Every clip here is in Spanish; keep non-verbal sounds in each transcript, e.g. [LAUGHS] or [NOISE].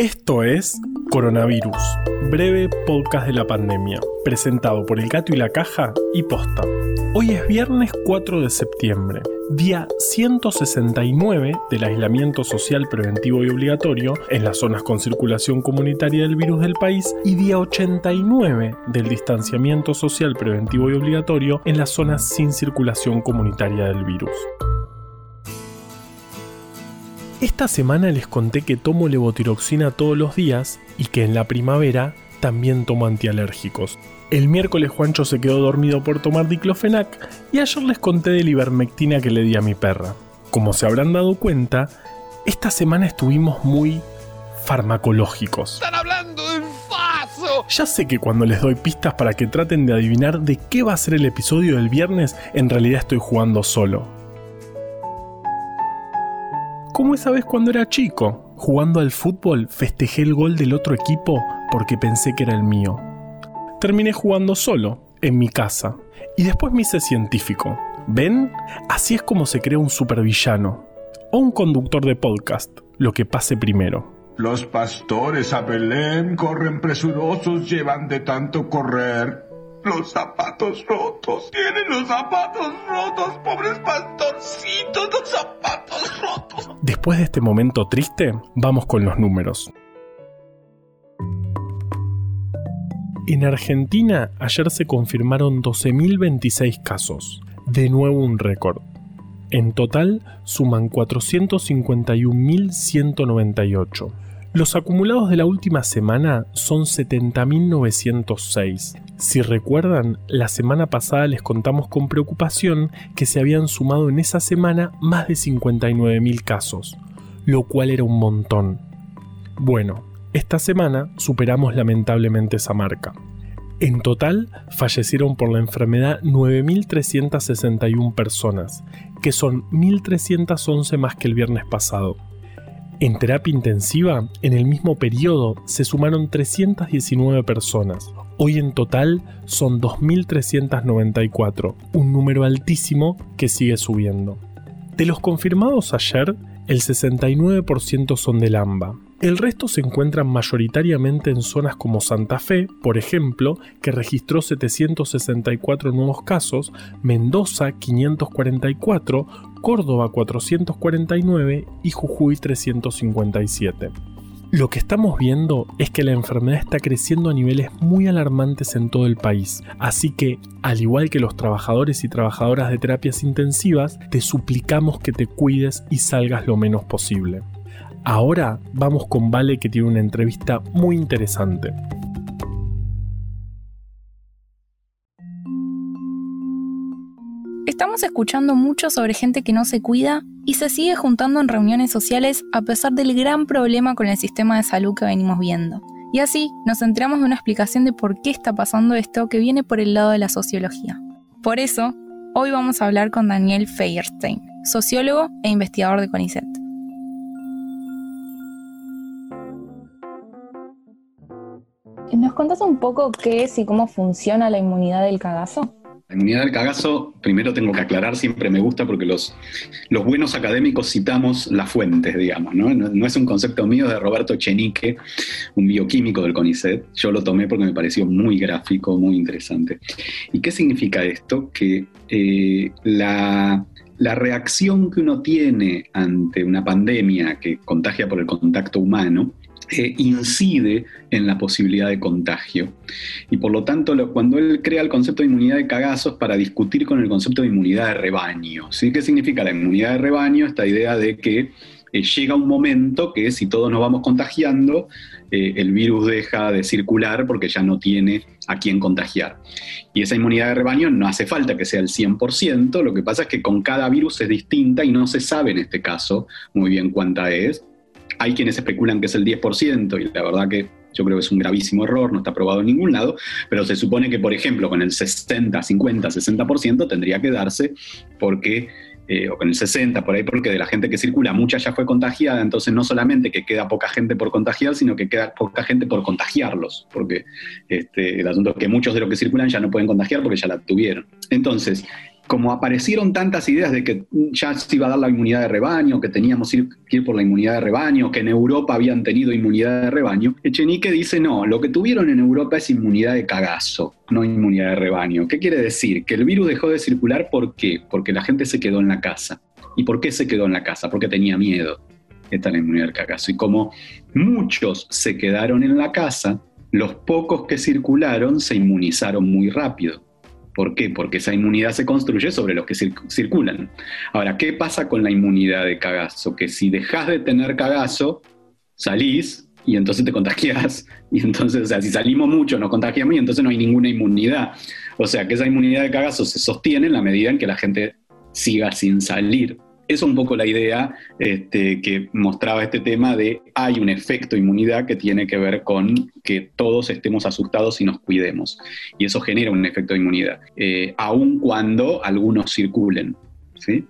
Esto es Coronavirus, breve podcast de la pandemia, presentado por El Gato y la Caja y Posta. Hoy es viernes 4 de septiembre, día 169 del aislamiento social preventivo y obligatorio en las zonas con circulación comunitaria del virus del país y día 89 del distanciamiento social preventivo y obligatorio en las zonas sin circulación comunitaria del virus. Esta semana les conté que tomo levotiroxina todos los días y que en la primavera también tomo antialérgicos. El miércoles Juancho se quedó dormido por tomar diclofenac y ayer les conté de la ivermectina que le di a mi perra. Como se habrán dado cuenta, esta semana estuvimos muy farmacológicos. ¡Están hablando de faso! Ya sé que cuando les doy pistas para que traten de adivinar de qué va a ser el episodio del viernes, en realidad estoy jugando solo como esa vez cuando era chico. Jugando al fútbol festejé el gol del otro equipo porque pensé que era el mío. Terminé jugando solo, en mi casa, y después me hice científico. ¿Ven? Así es como se crea un supervillano. O un conductor de podcast, lo que pase primero. Los pastores a Belén corren presurosos, llevan de tanto correr. Los zapatos rotos, tienen los zapatos rotos, pobres pastorcitos, los zapatos rotos. Después de este momento triste, vamos con los números. En Argentina ayer se confirmaron 12.026 casos, de nuevo un récord. En total suman 451.198. Los acumulados de la última semana son 70.906. Si recuerdan, la semana pasada les contamos con preocupación que se habían sumado en esa semana más de 59.000 casos, lo cual era un montón. Bueno, esta semana superamos lamentablemente esa marca. En total, fallecieron por la enfermedad 9.361 personas, que son 1.311 más que el viernes pasado. En terapia intensiva, en el mismo periodo, se sumaron 319 personas. Hoy en total son 2.394, un número altísimo que sigue subiendo. De los confirmados ayer, el 69% son del AMBA, el resto se encuentran mayoritariamente en zonas como Santa Fe, por ejemplo, que registró 764 nuevos casos, Mendoza 544, Córdoba 449 y Jujuy 357. Lo que estamos viendo es que la enfermedad está creciendo a niveles muy alarmantes en todo el país, así que, al igual que los trabajadores y trabajadoras de terapias intensivas, te suplicamos que te cuides y salgas lo menos posible. Ahora vamos con Vale que tiene una entrevista muy interesante. Estamos escuchando mucho sobre gente que no se cuida y se sigue juntando en reuniones sociales a pesar del gran problema con el sistema de salud que venimos viendo. Y así nos enteramos de una explicación de por qué está pasando esto que viene por el lado de la sociología. Por eso, hoy vamos a hablar con Daniel Feierstein, sociólogo e investigador de CONICET. ¿Nos contás un poco qué es y cómo funciona la inmunidad del cagazo? La inmunidad del cagazo, primero tengo que aclarar, siempre me gusta porque los, los buenos académicos citamos las fuentes, digamos, ¿no? ¿no? es un concepto mío de Roberto Chenique, un bioquímico del CONICET. Yo lo tomé porque me pareció muy gráfico, muy interesante. ¿Y qué significa esto? Que eh, la, la reacción que uno tiene ante una pandemia que contagia por el contacto humano eh, incide en la posibilidad de contagio. Y por lo tanto, cuando él crea el concepto de inmunidad de cagazos para discutir con el concepto de inmunidad de rebaño. ¿sí? ¿Qué significa la inmunidad de rebaño? Esta idea de que eh, llega un momento que si todos nos vamos contagiando, eh, el virus deja de circular porque ya no tiene a quién contagiar. Y esa inmunidad de rebaño no hace falta que sea el 100%, lo que pasa es que con cada virus es distinta y no se sabe en este caso muy bien cuánta es, hay quienes especulan que es el 10% y la verdad que yo creo que es un gravísimo error, no está probado en ningún lado, pero se supone que, por ejemplo, con el 60, 50, 60% tendría que darse porque, eh, o con el 60, por ahí, porque de la gente que circula, mucha ya fue contagiada, entonces no solamente que queda poca gente por contagiar, sino que queda poca gente por contagiarlos, porque este, el asunto es que muchos de los que circulan ya no pueden contagiar porque ya la tuvieron. Entonces, como aparecieron tantas ideas de que ya se iba a dar la inmunidad de rebaño, que teníamos que ir por la inmunidad de rebaño, que en Europa habían tenido inmunidad de rebaño, Echenique dice, no, lo que tuvieron en Europa es inmunidad de cagazo, no inmunidad de rebaño. ¿Qué quiere decir? Que el virus dejó de circular, ¿por qué? Porque la gente se quedó en la casa. ¿Y por qué se quedó en la casa? Porque tenía miedo. Esta es la inmunidad del cagazo. Y como muchos se quedaron en la casa, los pocos que circularon se inmunizaron muy rápido. ¿Por qué? Porque esa inmunidad se construye sobre los que circulan. Ahora, ¿qué pasa con la inmunidad de cagazo? Que si dejas de tener cagazo, salís y entonces te contagias. [LAUGHS] Y entonces, o sea, si salimos mucho, nos contagiamos y entonces no hay ninguna inmunidad. O sea, que esa inmunidad de cagazo se sostiene en la medida en que la gente siga sin salir. Es un poco la idea este, que mostraba este tema de hay un efecto inmunidad que tiene que ver con que todos estemos asustados y nos cuidemos. Y eso genera un efecto de inmunidad, eh, aun cuando algunos circulen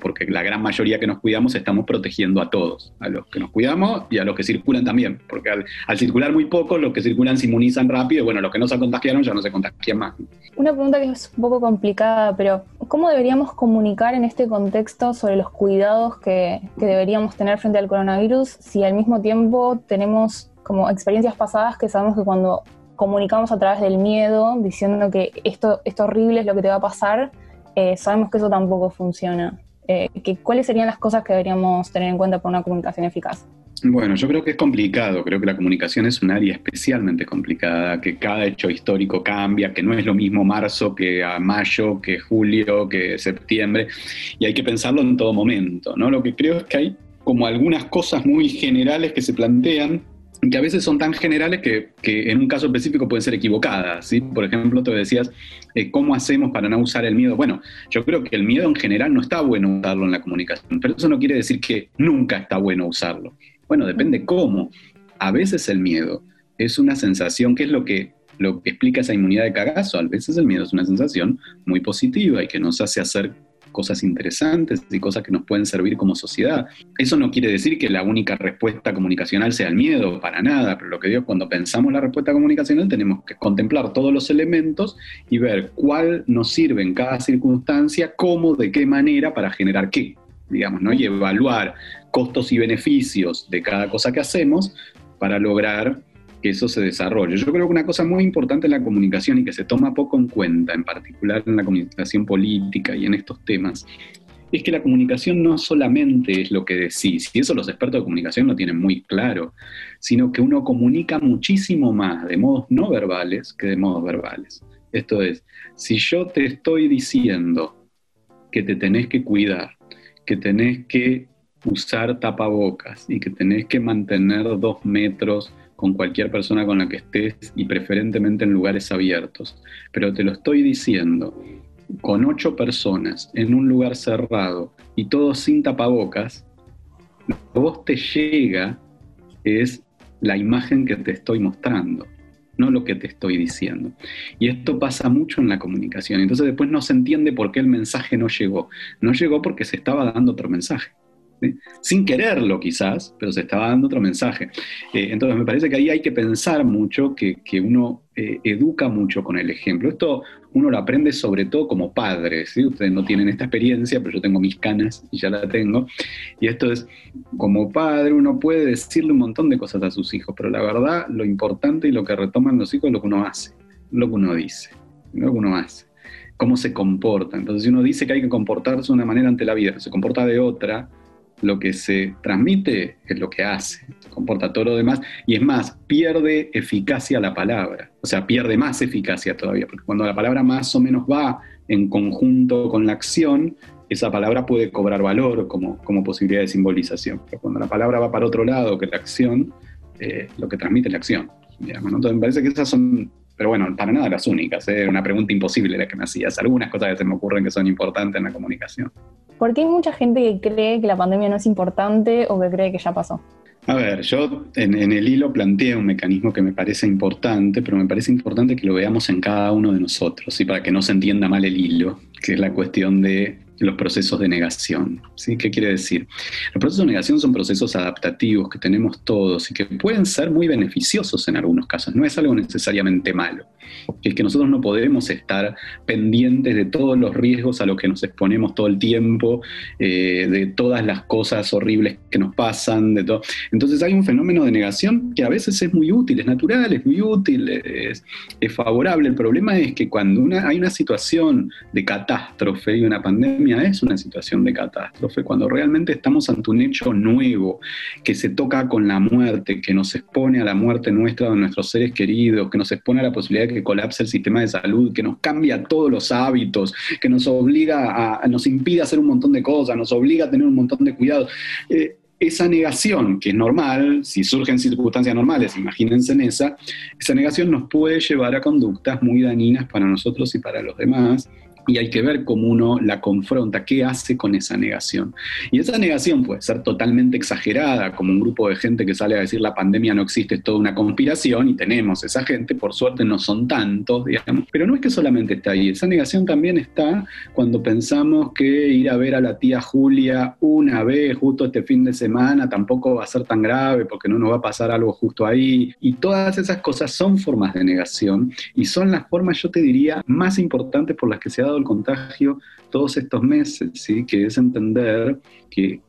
porque la gran mayoría que nos cuidamos estamos protegiendo a todos, a los que nos cuidamos y a los que circulan también, porque al, circular muy poco, los que circulan se inmunizan rápido y bueno, los que no se contagiaron ya no se contagian más. Una pregunta que es un poco complicada, pero ¿cómo deberíamos comunicar en este contexto sobre los cuidados que, que deberíamos tener frente al coronavirus si al mismo tiempo tenemos como experiencias pasadas que sabemos que cuando comunicamos a través del miedo, diciendo que esto, esto horrible es lo que te va a pasar, eh, sabemos que eso tampoco funciona. Eh, ¿Cuáles serían las cosas que deberíamos tener en cuenta para una comunicación eficaz? Bueno, yo creo que es complicado, creo que la comunicación es un área especialmente complicada, que cada hecho histórico cambia, que no es lo mismo marzo que a mayo, que julio, que septiembre, y hay que pensarlo en todo momento, ¿no? Lo que creo es que hay como algunas cosas muy generales que se plantean que a veces son tan generales que, en un caso específico pueden ser equivocadas. ¿sí? Por ejemplo, te decías, eh, ¿cómo hacemos para no usar el miedo? Bueno, yo creo que el miedo en general no está bueno usarlo en la comunicación, pero eso no quiere decir que nunca está bueno usarlo. Bueno, depende cómo. A veces el miedo es una sensación, que es lo que, lo que explica esa inmunidad de cagazo? A veces el miedo es una sensación muy positiva y que nos hace hacer cosas interesantes y cosas que nos pueden servir como sociedad. Eso no quiere decir que la única respuesta comunicacional sea el miedo, para nada, pero lo que digo, cuando pensamos la respuesta comunicacional tenemos que contemplar todos los elementos y ver cuál nos sirve en cada circunstancia, cómo, de qué manera para generar qué, digamos, ¿no? Y evaluar costos y beneficios de cada cosa que hacemos para lograr que eso se desarrolle. Yo creo que una cosa muy importante en la comunicación y que se toma poco en cuenta, en particular en la comunicación política y en estos temas, es que la comunicación no solamente es lo que decís, y eso los expertos de comunicación lo tienen muy claro, sino que uno comunica muchísimo más de modos no verbales que de modos verbales. Esto es, si yo te estoy diciendo que te tenés que cuidar, que tenés que usar tapabocas y que tenés que mantener dos metros con cualquier persona con la que estés y preferentemente en lugares abiertos. Pero te lo estoy diciendo, con ocho personas en un lugar cerrado y todos sin tapabocas, lo que vos te llega es la imagen que te estoy mostrando, no lo que te estoy diciendo. Y esto pasa mucho en la comunicación. Entonces después no se entiende por qué el mensaje no llegó. No llegó porque se estaba dando otro mensaje sin quererlo quizás, pero se estaba dando otro mensaje. Eh, entonces me parece que ahí hay que pensar mucho, que, uno eh, educa mucho con el ejemplo. Esto uno lo aprende sobre todo como padre, ¿sí? ustedes no tienen esta experiencia, pero yo tengo mis canas y ya la tengo. Y esto es, como padre uno puede decirle un montón de cosas a sus hijos, pero la verdad lo importante y lo que retoman los hijos es lo que uno hace, lo que uno dice, lo que uno hace cómo se comporta. Entonces, si uno dice que hay que comportarse de una manera ante la vida, se comporta de otra, lo que se transmite es lo que hace, se comporta todo lo demás y es más, pierde eficacia la palabra, o sea, pierde más eficacia todavía, porque cuando la palabra más o menos va en conjunto con la acción, esa palabra puede cobrar valor como, como posibilidad de simbolización, pero cuando la palabra va para otro lado que la acción, eh, lo que transmite es la acción. Entonces me parece que esas son pero bueno, para nada las únicas. ¿eh? Una pregunta imposible la que me hacías. Algunas cosas que se me ocurren que son importantes en la comunicación. ¿Por qué hay mucha gente que cree que la pandemia no es importante o que cree que ya pasó? A ver, yo en, el hilo planteé un mecanismo que me parece importante, pero me parece importante que lo veamos en cada uno de nosotros, y para que no se entienda mal el hilo, que es la cuestión de los procesos de negación. ¿sí? ¿Qué quiere decir? Los procesos de negación son procesos adaptativos que tenemos todos y que pueden ser muy beneficiosos en algunos casos. No es algo necesariamente malo. Es que nosotros no podemos estar pendientes de todos los riesgos a los que nos exponemos todo el tiempo, eh, de todas las cosas horribles que nos pasan, de todo. Entonces hay un fenómeno de negación que a veces es muy útil, es natural, es muy útil, es, favorable. El problema es que cuando hay una situación de catástrofe y una pandemia, es una situación de catástrofe, cuando realmente estamos ante un hecho nuevo que se toca con la muerte, que nos expone a la muerte nuestra de nuestros seres queridos, que nos expone a la posibilidad de que colapse el sistema de salud, que nos cambia todos los hábitos, que nos obliga a, nos impide hacer un montón de cosas, nos obliga a tener un montón de cuidado. Eh, esa negación, que es normal, si surgen circunstancias normales, imagínense en esa, esa negación nos puede llevar a conductas muy dañinas para nosotros y para los demás, y hay que ver cómo uno la confronta, qué hace con esa negación. Y esa negación puede ser totalmente exagerada, como un grupo de gente que sale a decir la pandemia no existe, es toda una conspiración, y tenemos esa gente, por suerte no son tantos, digamos, pero no es que solamente está ahí, esa negación también está cuando pensamos que ir a ver a la tía Julia una vez justo este fin de semana tampoco va a ser tan grave porque no nos va a pasar algo justo ahí, y todas esas cosas son formas de negación y son las formas, yo te diría, más importantes por las que se ha dado el contagio todos estos meses, ¿sí? que es entender que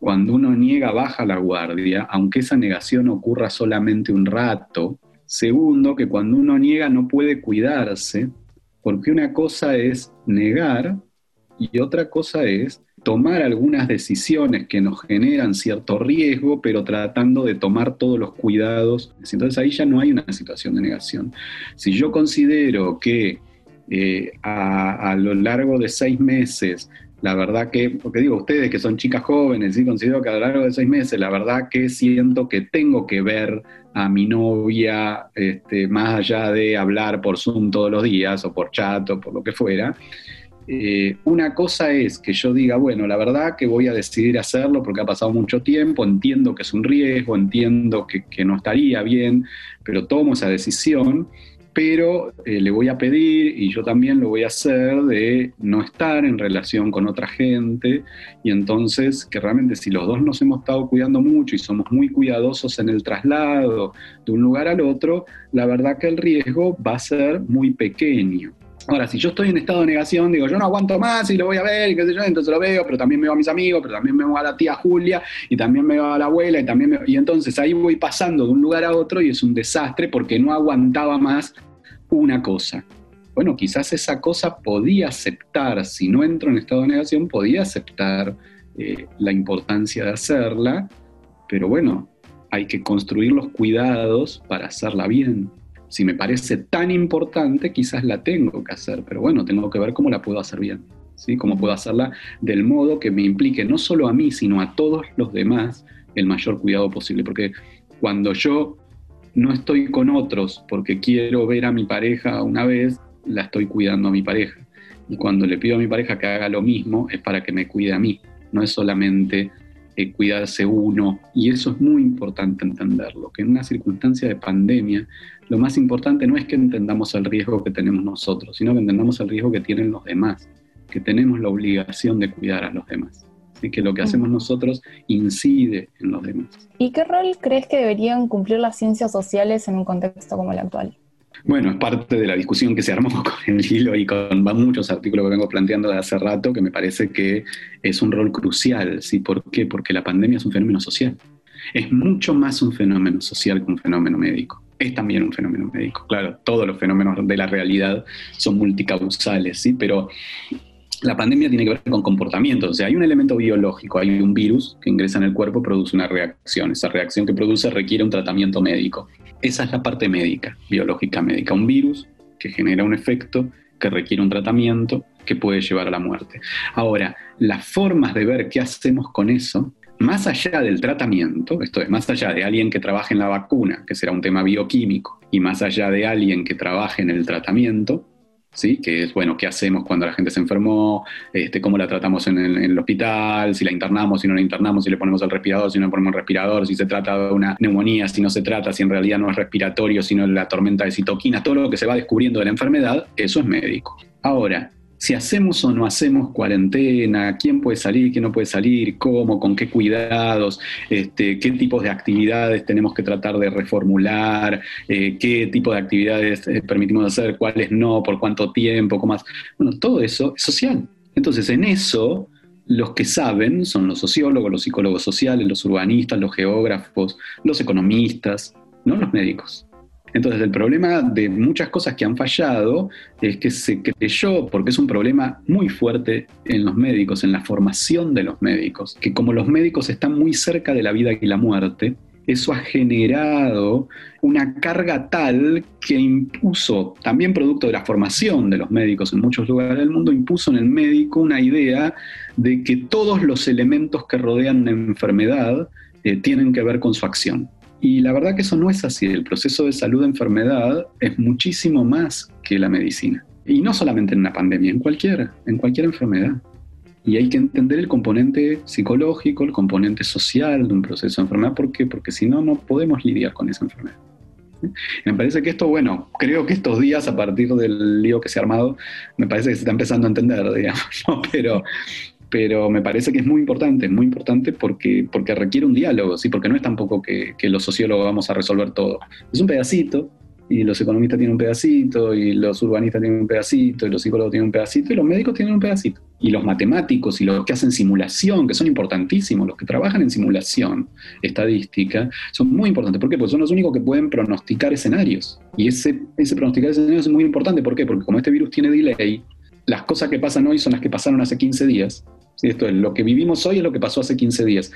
cuando uno niega baja la guardia, aunque esa negación ocurra solamente un rato. Segundo, que cuando uno niega no puede cuidarse, porque una cosa es negar y otra cosa es tomar algunas decisiones que nos generan cierto riesgo, pero tratando de tomar todos los cuidados. Entonces ahí ya no hay una situación de negación. Si yo considero que eh, a, lo largo de seis meses, la verdad que, porque digo, ustedes que son chicas jóvenes, sí, considero que a lo largo de seis meses, la verdad que siento que tengo que ver a mi novia, este, más allá de hablar por Zoom todos los días, o por chat, o por lo que fuera. Eh, una cosa es que yo diga, bueno, la verdad que voy a decidir hacerlo porque ha pasado mucho tiempo, entiendo que es un riesgo, entiendo que, que no estaría bien, pero tomo esa decisión pero eh, le voy a pedir, y yo también lo voy a hacer, de no estar en relación con otra gente, y entonces que realmente si los dos nos hemos estado cuidando mucho y somos muy cuidadosos en el traslado de un lugar al otro, la verdad que el riesgo va a ser muy pequeño. Ahora, si yo estoy en estado de negación, digo, yo no aguanto más y lo voy a ver, y qué sé yo, entonces lo veo, pero también veo a mis amigos, pero también veo a la tía Julia, y también veo a la abuela, y también y entonces ahí voy pasando de un lugar a otro y es un desastre porque no aguantaba más una cosa. Bueno, quizás esa cosa podía aceptar, si no entro en estado de negación, podía aceptar eh, la importancia de hacerla, pero bueno, hay que construir los cuidados para hacerla bien. Si me parece tan importante, quizás la tengo que hacer, pero bueno, tengo que ver cómo la puedo hacer bien, ¿sí? Cómo puedo hacerla del modo que me implique no solo a mí, sino a todos los demás el mayor cuidado posible, porque cuando yo no estoy con otros porque quiero ver a mi pareja una vez, la estoy cuidando a mi pareja. Y cuando le pido a mi pareja que haga lo mismo, es para que me cuide a mí. No es solamente eh, cuidarse uno. Y eso es muy importante entenderlo, que en una circunstancia de pandemia, lo más importante no es que entendamos el riesgo que tenemos nosotros, sino que entendamos el riesgo que tienen los demás, que tenemos la obligación de cuidar a los demás y que lo que hacemos nosotros incide en los demás. ¿Y qué rol crees que deberían cumplir las ciencias sociales en un contexto como el actual? Bueno, es parte de la discusión que se armó [LAUGHS] con el hilo y con muchos artículos que vengo planteando de hace rato, que me parece que es un rol crucial. ¿sí? ¿Por qué? Porque la pandemia es un fenómeno social. Es mucho más un fenómeno social que un fenómeno médico. Es también un fenómeno médico. Claro, todos los fenómenos de la realidad son multicausales, ¿sí? pero la pandemia tiene que ver con comportamiento, o sea, hay un elemento biológico, hay un virus que ingresa en el cuerpo, produce una reacción, esa reacción que produce requiere un tratamiento médico. Esa es la parte médica, biológica médica, un virus que genera un efecto que requiere un tratamiento que puede llevar a la muerte. Ahora, las formas de ver qué hacemos con eso, más allá del tratamiento, esto es, más allá de alguien que trabaje en la vacuna, que será un tema bioquímico, y más allá de alguien que trabaje en el tratamiento, ¿sí? que es, bueno, qué hacemos cuando la gente se enfermó, este, cómo la tratamos en el, hospital, si la internamos, si no la internamos, si le ponemos el respirador, si no le ponemos el respirador, si se trata de una neumonía, si no se trata, si en realidad no es respiratorio, sino la tormenta de citoquinas, todo lo que se va descubriendo de la enfermedad, eso es médico. Ahora, si hacemos o no hacemos cuarentena, quién puede salir, quién no puede salir, cómo, con qué cuidados, este, qué tipos de actividades tenemos que tratar de reformular, eh, qué tipo de actividades eh, permitimos hacer, cuáles no, por cuánto tiempo, cómo más. Bueno, todo eso es social. Entonces, en eso, los que saben son los sociólogos, los psicólogos sociales, los urbanistas, los geógrafos, los economistas, no los médicos. Entonces el problema de muchas cosas que han fallado es que se creyó, porque es un problema muy fuerte en los médicos, en la formación de los médicos, que como los médicos están muy cerca de la vida y la muerte, eso ha generado una carga tal que impuso, también producto de la formación de los médicos en muchos lugares del mundo, impuso en el médico una idea de que todos los elementos que rodean una enfermedad eh, tienen que ver con su acción. Y la verdad que eso no es así. El proceso de salud-enfermedad es muchísimo más que la medicina. Y no solamente en una pandemia, en cualquier, en cualquier enfermedad. Y hay que entender el componente psicológico, el componente social de un proceso de enfermedad. ¿Por qué? Porque si no, no podemos lidiar con esa enfermedad. Me parece que esto, bueno, creo que estos días, a partir del lío que se ha armado, me parece que se está empezando a entender, [LAUGHS] digamos, ¿no? Pero, pero me parece que es muy importante, es muy importante porque, porque requiere un diálogo, ¿sí? porque no es tampoco que, que los sociólogos vamos a resolver todo. Es un pedacito, y los economistas tienen un pedacito, y los urbanistas tienen un pedacito, y los psicólogos tienen un pedacito, y los médicos tienen un pedacito. Y los matemáticos y los que hacen simulación, que son importantísimos, los que trabajan en simulación estadística, son muy importantes. ¿Por qué? Porque son los únicos que pueden pronosticar escenarios. Y ese, ese pronosticar escenarios es muy importante. ¿Por qué? Porque como este virus tiene delay, las cosas que pasan hoy son las que pasaron hace 15 días. Esto es lo que vivimos hoy es lo que pasó hace 15 días.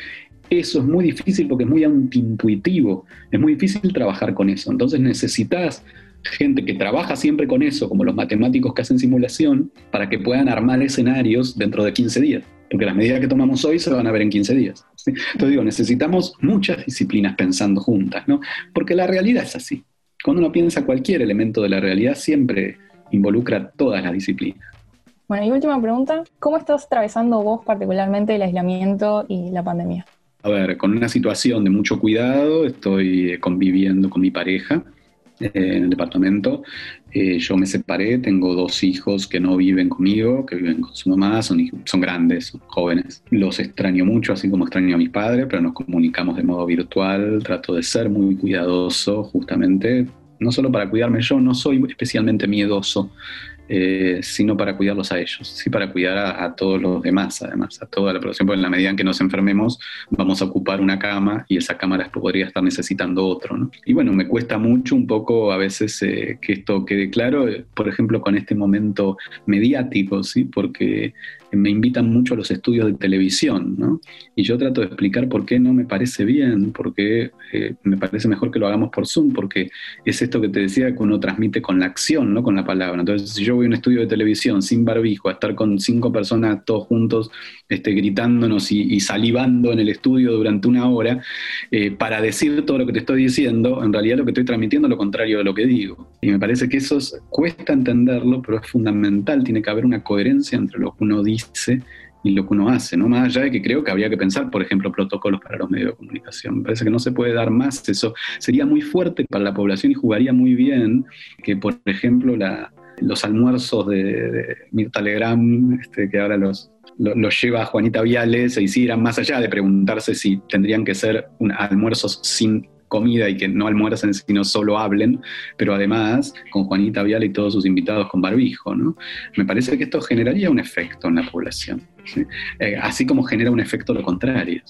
Eso es muy difícil porque es muy antiintuitivo, es muy difícil trabajar con eso. Entonces necesitas gente que trabaja siempre con eso, como los matemáticos que hacen simulación, para que puedan armar escenarios dentro de 15 días. Porque las medidas que tomamos hoy se van a ver en 15 días. Entonces digo, necesitamos muchas disciplinas pensando juntas, ¿no? Porque la realidad es así. Cuando uno piensa cualquier elemento de la realidad, siempre involucra todas las disciplinas. Bueno, y última pregunta, ¿cómo estás atravesando vos particularmente el aislamiento y la pandemia? A ver, con una situación de mucho cuidado, estoy conviviendo con mi pareja eh, en el departamento. Eh, yo me separé, tengo dos hijos que no viven conmigo, que viven con su mamá, son, son grandes, son jóvenes. Los extraño mucho, así como extraño a mis padres, pero nos comunicamos de modo virtual. Trato de ser muy cuidadoso, justamente, no solo para cuidarme yo, no soy especialmente miedoso eh, sino para cuidarlos a ellos, sí para cuidar a, todos los demás, además, a toda la población, porque en la medida en que nos enfermemos vamos a ocupar una cama y esa cama podría estar necesitando otro. ¿no? Y bueno, me cuesta mucho un poco a veces eh, que esto quede claro, por ejemplo, con este momento mediático, ¿sí? porque me invitan mucho a los estudios de televisión, ¿no? Y yo trato de explicar por qué no me parece bien, por qué eh, me parece mejor que lo hagamos por Zoom, porque es esto que te decía que uno transmite con la acción, no con la palabra. Entonces, si yo voy a un estudio de televisión sin barbijo, a estar con cinco personas todos juntos, este, gritándonos y, salivando en el estudio durante una hora, eh, para decir todo lo que te estoy diciendo, en realidad lo que estoy transmitiendo es lo contrario de lo que digo. Y me parece que eso cuesta entenderlo, pero es fundamental, tiene que haber una coherencia entre lo que uno dice y lo que uno hace, ¿no? Más allá de que creo que habría que pensar, por ejemplo, protocolos para los medios de comunicación. Me parece que no se puede dar más eso. Sería muy fuerte para la población y jugaría muy bien que, por ejemplo, los almuerzos de, Mirta Legrand, este, que ahora los, los, lleva Juanita Viales, se hicieran más allá de preguntarse si tendrían que ser un, almuerzos sin comida y que no almuercen, sino solo hablen, pero además con Juanita Vial y todos sus invitados con barbijo. ¿no? Me parece que esto generaría un efecto en la población. Eh, así como genera un efecto lo contrario,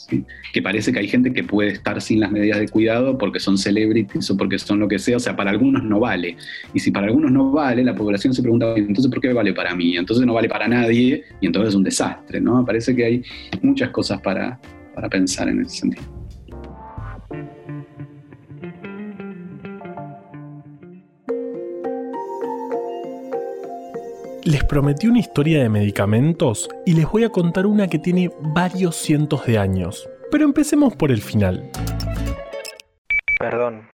que parece que hay gente que puede estar sin las medidas de cuidado porque son celebrities o porque son lo que sea, o sea, para algunos no vale. Y si para algunos no vale, la población se pregunta, entonces ¿por qué vale para mí? Entonces no vale para nadie y entonces es un desastre, ¿no? Parece que hay muchas cosas para, para pensar en ese sentido. Les prometí una historia de medicamentos y les voy a contar una que tiene varios cientos de años. Pero empecemos por el final. Perdón.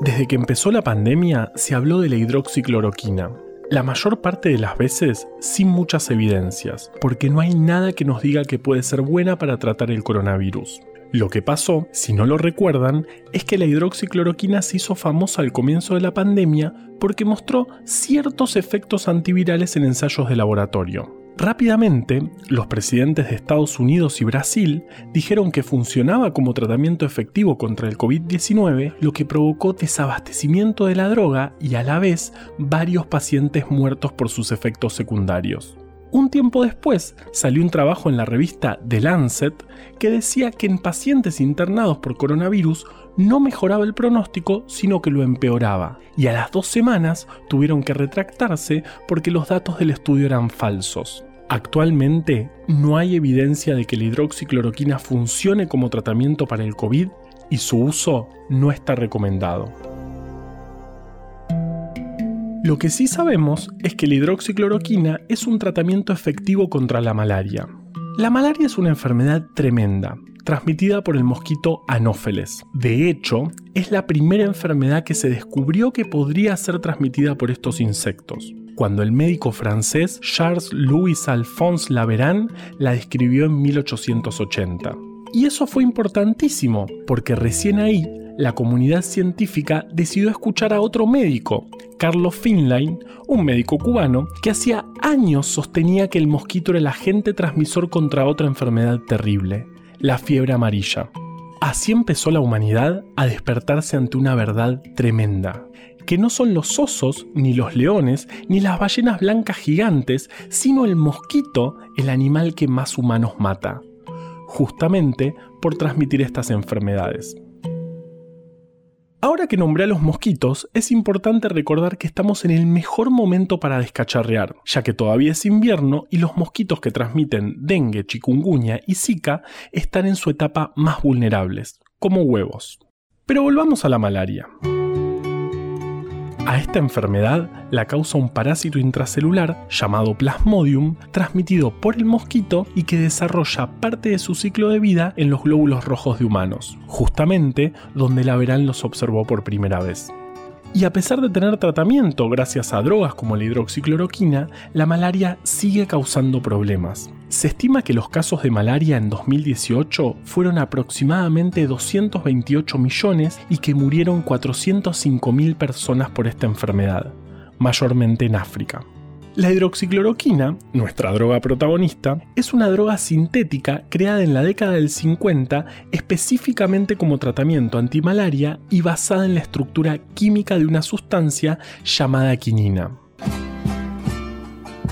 Desde que empezó la pandemia se habló de la hidroxicloroquina. La mayor parte de las veces sin muchas evidencias, porque no hay nada que nos diga que puede ser buena para tratar el coronavirus. Lo que pasó, si no lo recuerdan, es que la hidroxicloroquina se hizo famosa al comienzo de la pandemia porque mostró ciertos efectos antivirales en ensayos de laboratorio. Rápidamente, los presidentes de Estados Unidos y Brasil dijeron que funcionaba como tratamiento efectivo contra el COVID-19, lo que provocó desabastecimiento de la droga y a la vez varios pacientes muertos por sus efectos secundarios. Un tiempo después salió un trabajo en la revista The Lancet que decía que en pacientes internados por coronavirus no mejoraba el pronóstico, sino que lo empeoraba. Y a las dos semanas tuvieron que retractarse porque los datos del estudio eran falsos. Actualmente no hay evidencia de que la hidroxicloroquina funcione como tratamiento para el COVID y su uso no está recomendado. Lo que sí sabemos es que la hidroxicloroquina es un tratamiento efectivo contra la malaria. La malaria es una enfermedad tremenda, transmitida por el mosquito Anófeles. De hecho, es la primera enfermedad que se descubrió que podría ser transmitida por estos insectos, cuando el médico francés Charles Louis Alphonse Laveran la describió en 1880. Y eso fue importantísimo, porque recién ahí la comunidad científica decidió escuchar a otro médico, Carlos Finline, un médico cubano que hacía años sostenía que el mosquito era el agente transmisor contra otra enfermedad terrible, la fiebre amarilla. Así empezó la humanidad a despertarse ante una verdad tremenda, que no son los osos, ni los leones, ni las ballenas blancas gigantes, sino el mosquito el animal que más humanos mata, justamente por transmitir estas enfermedades. Ahora que nombré a los mosquitos, es importante recordar que estamos en el mejor momento para descacharrear, ya que todavía es invierno y los mosquitos que transmiten dengue, chikungunya y zika están en su etapa más vulnerables, como huevos. Pero volvamos a la malaria. A esta enfermedad la causa un parásito intracelular llamado Plasmodium, transmitido por el mosquito y que desarrolla parte de su ciclo de vida en los glóbulos rojos de humanos, justamente donde la verán los observó por primera vez. Y a pesar de tener tratamiento gracias a drogas como la hidroxicloroquina, la malaria sigue causando problemas. Se estima que los casos de malaria en 2018 fueron aproximadamente 228 millones y que murieron 405.000 personas por esta enfermedad, mayormente en África. La hidroxicloroquina, nuestra droga protagonista, es una droga sintética creada en la década del 50 específicamente como tratamiento antimalaria y basada en la estructura química de una sustancia llamada quinina.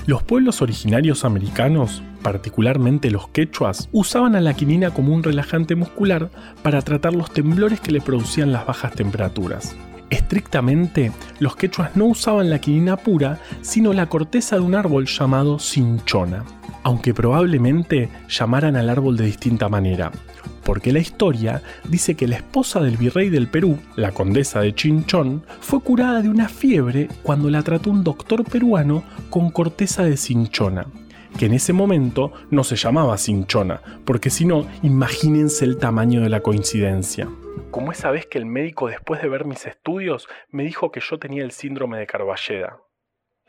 Los pueblos originarios americanos, particularmente los quechuas, usaban a la quinina como un relajante muscular para tratar los temblores que le producían las bajas temperaturas. Estrictamente, los quechuas no usaban la quinina pura, sino la corteza de un árbol llamado cinchona, aunque probablemente llamaran al árbol de distinta manera, porque la historia dice que la esposa del virrey del Perú, la condesa de Chinchón, fue curada de una fiebre cuando la trató un doctor peruano con corteza de cinchona, que en ese momento no se llamaba cinchona, porque si no, imagínense el tamaño de la coincidencia como esa vez que el médico después de ver mis estudios me dijo que yo tenía el síndrome de Carballeda.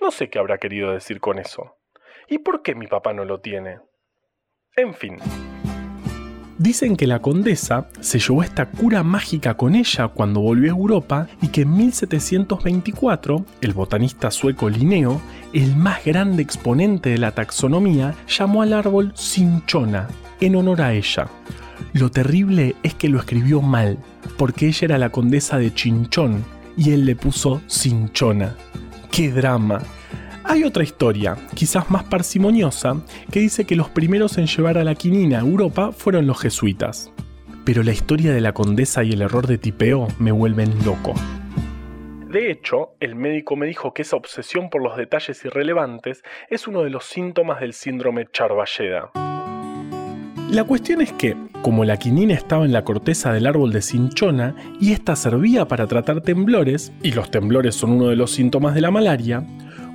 No sé qué habrá querido decir con eso. ¿Y por qué mi papá no lo tiene? En fin. Dicen que la condesa se llevó esta cura mágica con ella cuando volvió a Europa y que en 1724 el botanista sueco Linneo, el más grande exponente de la taxonomía, llamó al árbol cinchona en honor a ella. Lo terrible es que lo escribió mal, porque ella era la condesa de Chinchón y él le puso Cinchona. ¡Qué drama! Hay otra historia, quizás más parsimoniosa, que dice que los primeros en llevar a la quinina a Europa fueron los jesuitas. Pero la historia de la condesa y el error de tipeo me vuelven loco. De hecho, el médico me dijo que esa obsesión por los detalles irrelevantes es uno de los síntomas del síndrome Charvalleda. La cuestión es que, como la quinina estaba en la corteza del árbol de cinchona y esta servía para tratar temblores, y los temblores son uno de los síntomas de la malaria,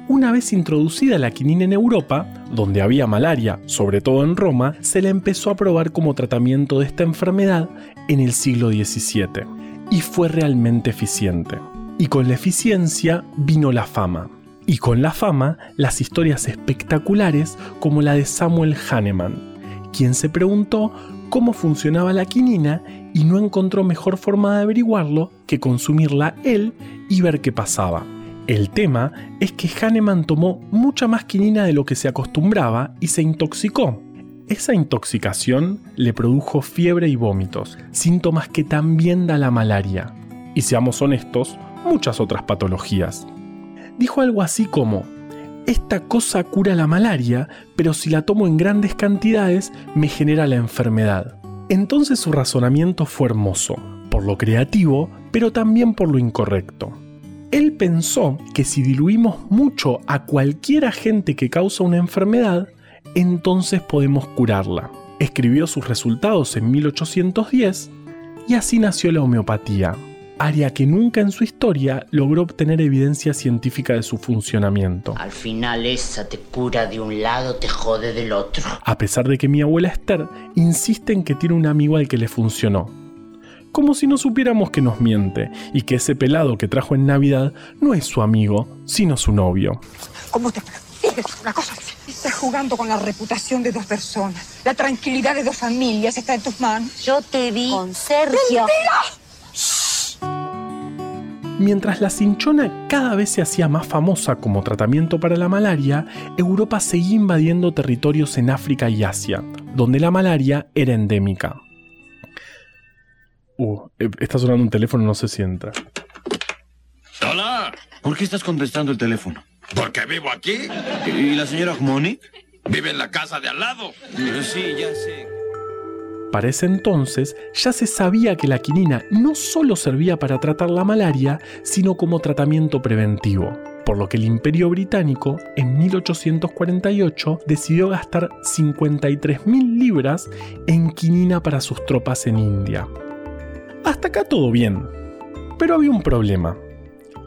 una vez introducida la quinina en Europa, donde había malaria, sobre todo en Roma, se la empezó a probar como tratamiento de esta enfermedad en el siglo XVII, y fue realmente eficiente. Y con la eficiencia vino la fama. Y con la fama, las historias espectaculares como la de Samuel Hahnemann, quien se preguntó cómo funcionaba la quinina y no encontró mejor forma de averiguarlo que consumirla él y ver qué pasaba. El tema es que Hahnemann tomó mucha más quinina de lo que se acostumbraba y se intoxicó. Esa intoxicación le produjo fiebre y vómitos, síntomas que también da la malaria. Y seamos honestos, muchas otras patologías. Dijo algo así como, esta cosa cura la malaria, pero si la tomo en grandes cantidades me genera la enfermedad. Entonces su razonamiento fue hermoso, por lo creativo, pero también por lo incorrecto. Él pensó que si diluimos mucho a cualquier agente que causa una enfermedad, entonces podemos curarla. Escribió sus resultados en 1810 y así nació la homeopatía, área que nunca en su historia logró obtener evidencia científica de su funcionamiento. Al final esa te cura de un lado, te jode del otro. A pesar de que mi abuela Esther insiste en que tiene un amigo al que le funcionó. Como si no supiéramos que nos miente y que ese pelado que trajo en Navidad no es su amigo, sino su novio. ¿Cómo te una cosa? Estás jugando con la reputación de dos personas. La tranquilidad de dos familias está en tus manos. Yo te vi con Sergio. Mientras la cinchona cada vez se hacía más famosa como tratamiento para la malaria, Europa seguía invadiendo territorios en África y Asia, donde la malaria era endémica. Uh, eh, está sonando un teléfono, no se sienta. Hola, ¿Por qué estás contestando el teléfono? porque vivo aquí. ¿Y la señora Monique? Vive en la casa de al lado. Sí, ya sé. Para ese entonces ya se sabía que la quinina no solo servía para tratar la malaria, sino como tratamiento preventivo, por lo que el Imperio Británico en 1848 decidió gastar 53.000 libras en quinina para sus tropas en India. Hasta acá todo bien, pero había un problema.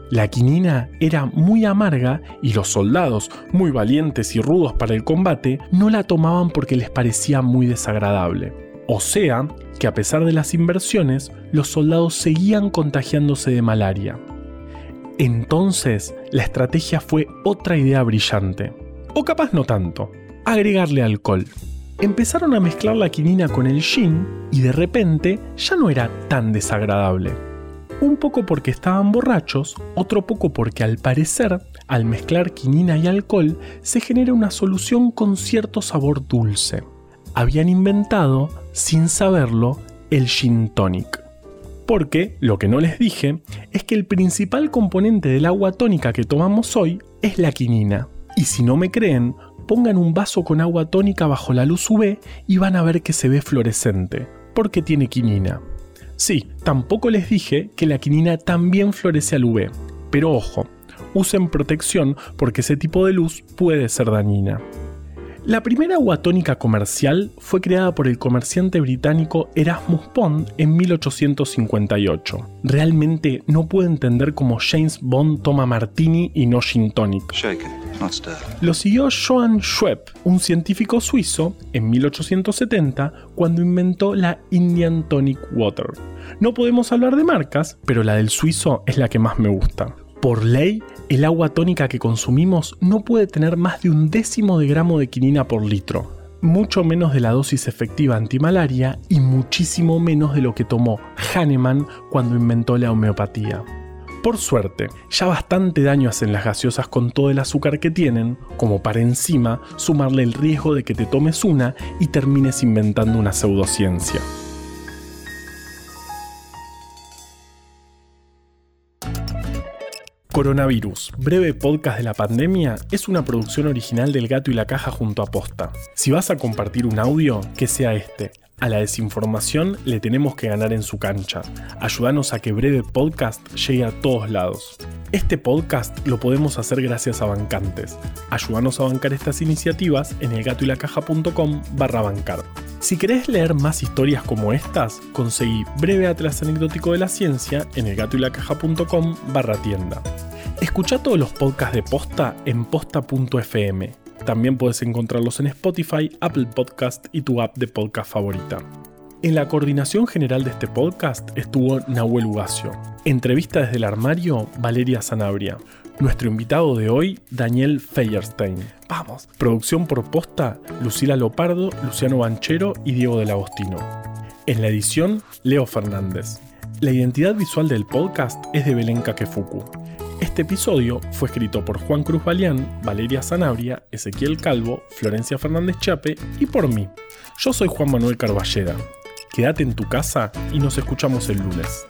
La quinina era muy amarga y los soldados, muy valientes y rudos para el combate, no la tomaban porque les parecía muy desagradable. O sea, que a pesar de las inversiones, los soldados seguían contagiándose de malaria. Entonces, la estrategia fue otra idea brillante. O capaz no tanto, agregarle alcohol. Empezaron a mezclar la quinina con el gin y de repente ya no era tan desagradable. Un poco porque estaban borrachos, otro poco porque al parecer, al mezclar quinina y alcohol, se genera una solución con cierto sabor dulce habían inventado, sin saberlo, el gin tonic. Porque, lo que no les dije, es que el principal componente del agua tónica que tomamos hoy es la quinina. Y si no me creen, pongan un vaso con agua tónica bajo la luz UV y van a ver que se ve fluorescente, porque tiene quinina. Sí, tampoco les dije que la quinina también florece al UV, pero ojo, usen protección porque ese tipo de luz puede ser dañina. La primera agua tónica comercial fue creada por el comerciante británico Erasmus Pond en 1858. Realmente no puedo entender cómo James Bond toma martini y no gin tonic. Lo siguió Johann Schwepp, un científico suizo, en 1870, cuando inventó la Indian Tonic Water. No podemos hablar de marcas, pero la del suizo es la que más me gusta. Por ley, el agua tónica que consumimos no puede tener más de un décimo de gramo de quinina por litro, mucho menos de la dosis efectiva antimalaria y muchísimo menos de lo que tomó Hahnemann cuando inventó la homeopatía. Por suerte, ya bastante daño hacen las gaseosas con todo el azúcar que tienen, como para encima sumarle el riesgo de que te tomes una y termines inventando una pseudociencia. Coronavirus, breve podcast de la pandemia, es una producción original del Gato y la Caja junto a Posta. Si vas a compartir un audio, que sea este. A la desinformación le tenemos que ganar en su cancha. Ayúdanos a que Breve Podcast llegue a todos lados. Este podcast lo podemos hacer gracias a bancantes. Ayúdanos a bancar estas iniciativas en elgatoylacaja.com barra bancar. Si querés leer más historias como estas, conseguí Breve Atlas Anecdótico de la Ciencia en elgatoylacaja.com barra tienda. Escucha todos los podcasts de Posta en posta.fm. También puedes encontrarlos en Spotify, Apple Podcast y tu app de podcast favorita. En la coordinación general de este podcast estuvo Nahuel Ugacio. Entrevista desde el armario, Valeria Sanabria. Nuestro invitado de hoy, Daniel Feierstein. Vamos. Producción por posta, Lucila Lopardo, Luciano Banchero y Diego del Agostino. En la edición, Leo Fernández. La identidad visual del podcast es de Belén Kakefuku. Este episodio fue escrito por Juan Cruz Balián, Valeria Sanabria, Ezequiel Calvo, Florencia Fernández Chape y por mí. Yo soy Juan Manuel Carballeda. Quédate en tu casa y nos escuchamos el lunes.